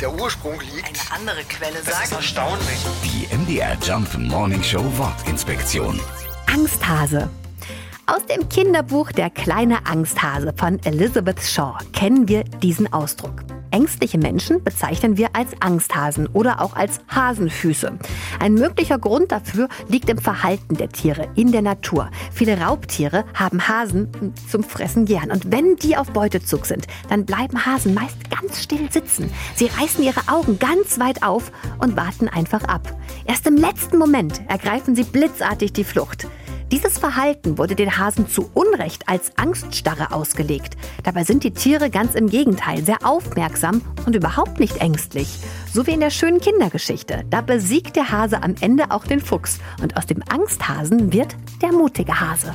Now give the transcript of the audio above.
der Ursprung liegt. Eine andere Quelle Das ist sagt. erstaunlich. Die MDR Jump Morning Show Wortinspektion. Angsthase. Aus dem Kinderbuch Der kleine Angsthase von Elizabeth Shaw kennen wir diesen Ausdruck. Ängstliche Menschen bezeichnen wir als Angsthasen oder auch als Hasenfüße. Ein möglicher Grund dafür liegt im Verhalten der Tiere in der Natur. Viele Raubtiere haben Hasen zum Fressen gern. Und wenn die auf Beutezug sind, dann bleiben Hasen meist ganz still sitzen. Sie reißen ihre Augen ganz weit auf und warten einfach ab. Erst im letzten Moment ergreifen sie blitzartig die Flucht. Dieses Verhalten wurde den Hasen zu Unrecht als Angststarre ausgelegt. Dabei sind die Tiere ganz im Gegenteil sehr aufmerksam und überhaupt nicht ängstlich. So wie in der schönen Kindergeschichte. Da besiegt der Hase am Ende auch den Fuchs und aus dem Angsthasen wird der mutige Hase.